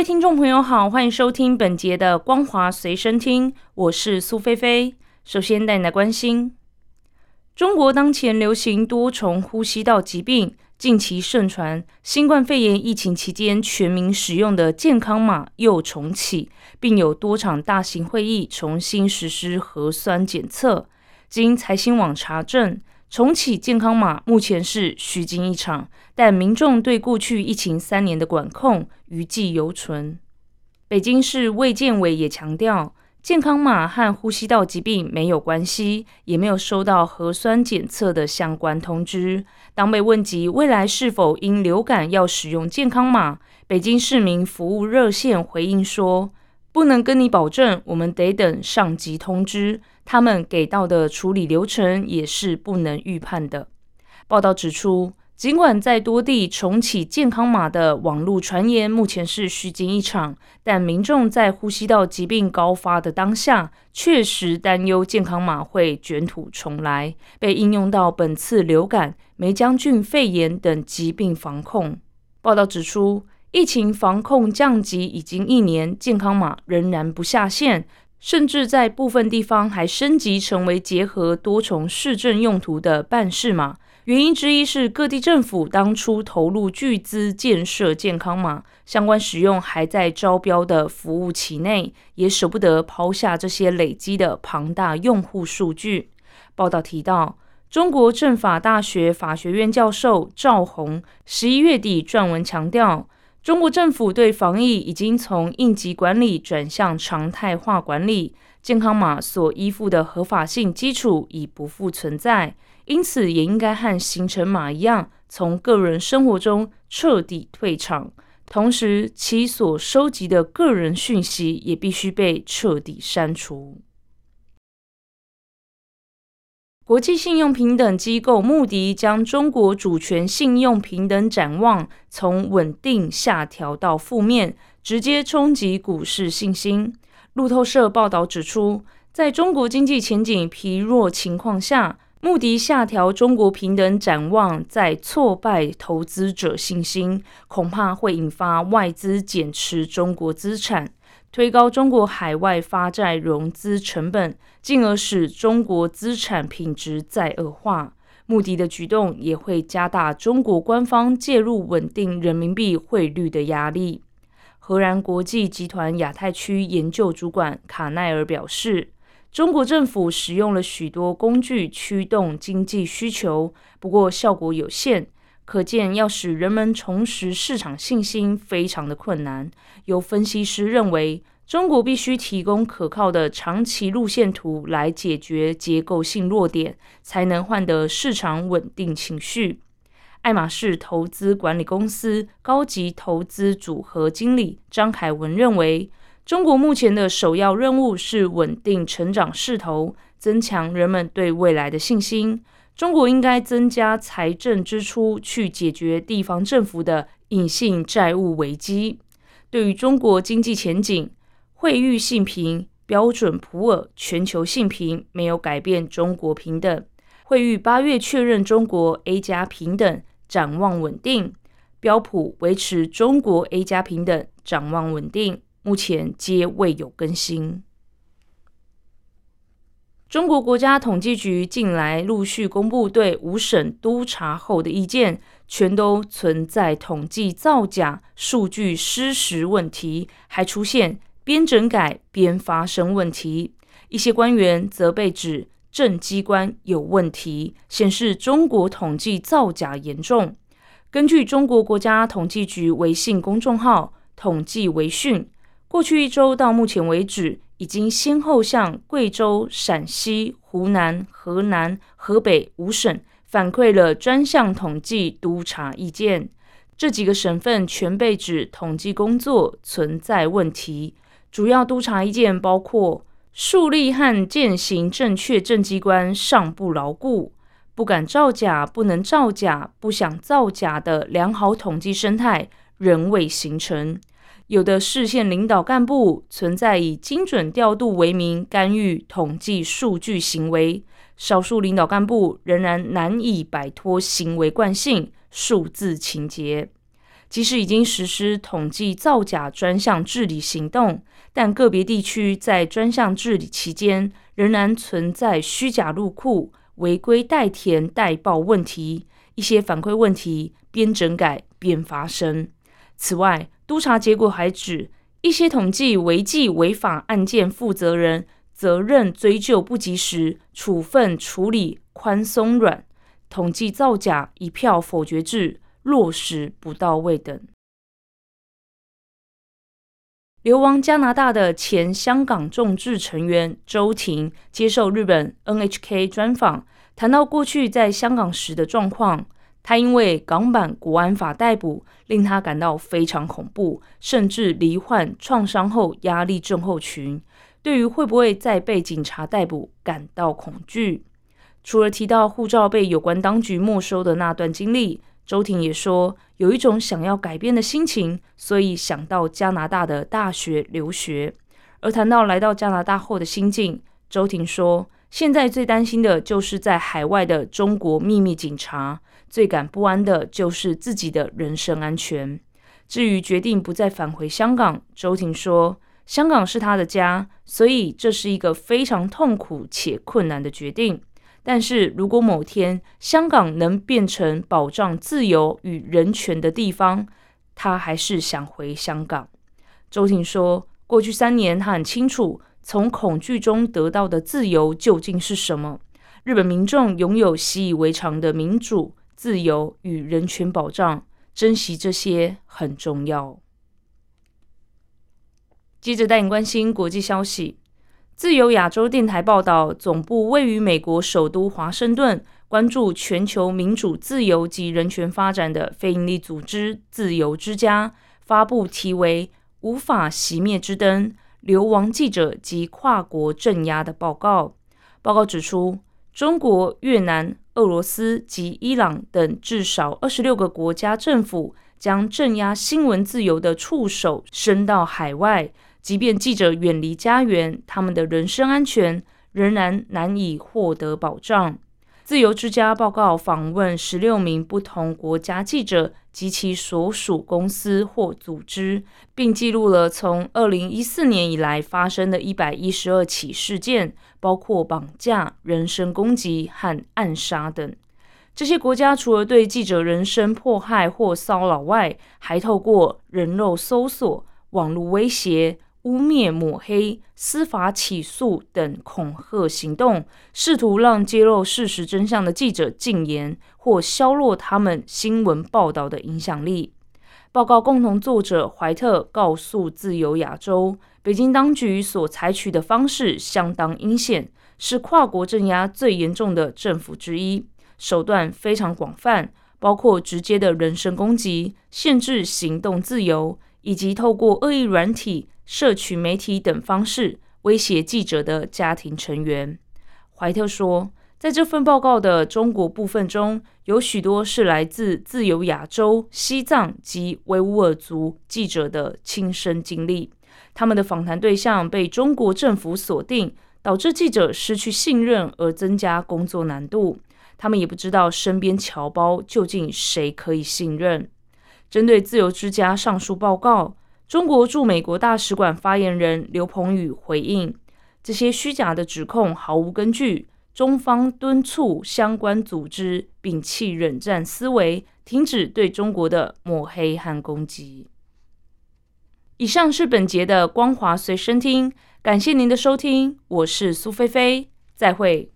位听众朋友好，欢迎收听本节的《光华随身听》，我是苏菲菲。首先带你来关心，中国当前流行多重呼吸道疾病。近期盛传新冠肺炎疫情期间全民使用的健康码又重启，并有多场大型会议重新实施核酸检测。经财新网查证，重启健康码目前是虚惊一场，但民众对过去疫情三年的管控余悸犹存。北京市卫健委也强调。健康码和呼吸道疾病没有关系，也没有收到核酸检测的相关通知。当被问及未来是否因流感要使用健康码，北京市民服务热线回应说：“不能跟你保证，我们得等上级通知。他们给到的处理流程也是不能预判的。”报道指出。尽管在多地重启健康码的网络传言目前是虚惊一场，但民众在呼吸道疾病高发的当下，确实担忧健康码会卷土重来，被应用到本次流感、梅将军肺炎等疾病防控。报道指出，疫情防控降级已经一年，健康码仍然不下线，甚至在部分地方还升级成为结合多重市政用途的办事码。原因之一是各地政府当初投入巨资建设健康码，相关使用还在招标的服务期内，也舍不得抛下这些累积的庞大用户数据。报道提到，中国政法大学法学院教授赵红十一月底撰文强调，中国政府对防疫已经从应急管理转向常态化管理，健康码所依附的合法性基础已不复存在。因此，也应该和行程码一样，从个人生活中彻底退场。同时，其所收集的个人讯息也必须被彻底删除。国际信用平等机构穆迪将中国主权信用平等展望从稳定下调到负面，直接冲击股市信心。路透社报道指出，在中国经济前景疲弱情况下。穆迪下调中国平等展望，在挫败投资者信心，恐怕会引发外资减持中国资产，推高中国海外发债融资成本，进而使中国资产品质再恶化。穆迪的举动也会加大中国官方介入稳定人民币汇率的压力。荷兰国际集团亚太区研究主管卡奈尔表示。中国政府使用了许多工具驱动经济需求，不过效果有限。可见，要使人们重拾市场信心，非常的困难。有分析师认为，中国必须提供可靠的长期路线图来解决结构性弱点，才能换得市场稳定情绪。爱马仕投资管理公司高级投资组合经理张凯文认为。中国目前的首要任务是稳定成长势头，增强人们对未来的信心。中国应该增加财政支出，去解决地方政府的隐性债务危机。对于中国经济前景，惠誉信评、标准普尔全球信评没有改变中国平等。惠誉八月确认中国 A 加平等，展望稳定；标普维持中国 A 加平等，展望稳定。目前皆未有更新。中国国家统计局近来陆续公布对五省督查后的意见，全都存在统计造假、数据失实问题，还出现边整改边发生问题。一些官员则被指政机关有问题，显示中国统计造假严重。根据中国国家统计局微信公众号“统计微讯”。过去一周到目前为止，已经先后向贵州、陕西、湖南、河南、河北五省反馈了专项统计督查意见。这几个省份全被指统计工作存在问题。主要督查意见包括树立和践行正确政绩观尚不牢固，不敢造假、不能造假、不想造假的良好统计生态仍未形成。有的市县领导干部存在以精准调度为名干预统计数据行为，少数领导干部仍然难以摆脱行为惯性、数字情节。即使已经实施统计造假专项治理行动，但个别地区在专项治理期间仍然存在虚假入库、违规代填代报问题，一些反馈问题边整改边发生。此外，督查结果还指，一些统计违纪违法案件负责人责任追究不及时，处分处理宽松软，统计造假一票否决制。落实不到位等。流亡加拿大的前香港众志成员周婷接受日本 NHK 专访，谈到过去在香港时的状况。他因为港版国安法逮捕，令他感到非常恐怖，甚至罹患创伤后压力症候群，对于会不会再被警察逮捕感到恐惧。除了提到护照被有关当局没收的那段经历。周婷也说，有一种想要改变的心情，所以想到加拿大的大学留学。而谈到来到加拿大后的心境，周婷说，现在最担心的就是在海外的中国秘密警察，最感不安的就是自己的人身安全。至于决定不再返回香港，周婷说，香港是他的家，所以这是一个非常痛苦且困难的决定。但是如果某天香港能变成保障自由与人权的地方，他还是想回香港。周婷说：“过去三年，他很清楚从恐惧中得到的自由究竟是什么。日本民众拥有习以为常的民主、自由与人权保障，珍惜这些很重要。”接着带你关心国际消息。自由亚洲电台报道，总部位于美国首都华盛顿，关注全球民主、自由及人权发展的非营利组织“自由之家”发布题为《无法熄灭之灯：流亡记者及跨国镇压》的报告。报告指出，中国、越南、俄罗斯及伊朗等至少二十六个国家政府将镇压新闻自由的触手伸到海外。即便记者远离家园，他们的人身安全仍然难以获得保障。自由之家报告访问十六名不同国家记者及其所属公司或组织，并记录了从二零一四年以来发生的一百一十二起事件，包括绑架、人身攻击和暗杀等。这些国家除了对记者人身迫害或骚扰外，还透过人肉搜索、网络威胁。污蔑、抹黑、司法起诉等恐吓行动，试图让揭露事实真相的记者禁言或削弱他们新闻报道的影响力。报告共同作者怀特告诉自由亚洲，北京当局所采取的方式相当阴险，是跨国镇压最严重的政府之一，手段非常广泛，包括直接的人身攻击、限制行动自由，以及透过恶意软体。社群媒体等方式威胁记者的家庭成员，怀特说，在这份报告的中国部分中，有许多是来自自由亚洲、西藏及维吾尔族记者的亲身经历。他们的访谈对象被中国政府锁定，导致记者失去信任而增加工作难度。他们也不知道身边侨胞究竟谁可以信任。针对自由之家上述报告。中国驻美国大使馆发言人刘鹏宇回应：“这些虚假的指控毫无根据。中方敦促相关组织摒弃冷战思维，停止对中国的抹黑和攻击。”以上是本节的光华随身听，感谢您的收听，我是苏菲菲，再会。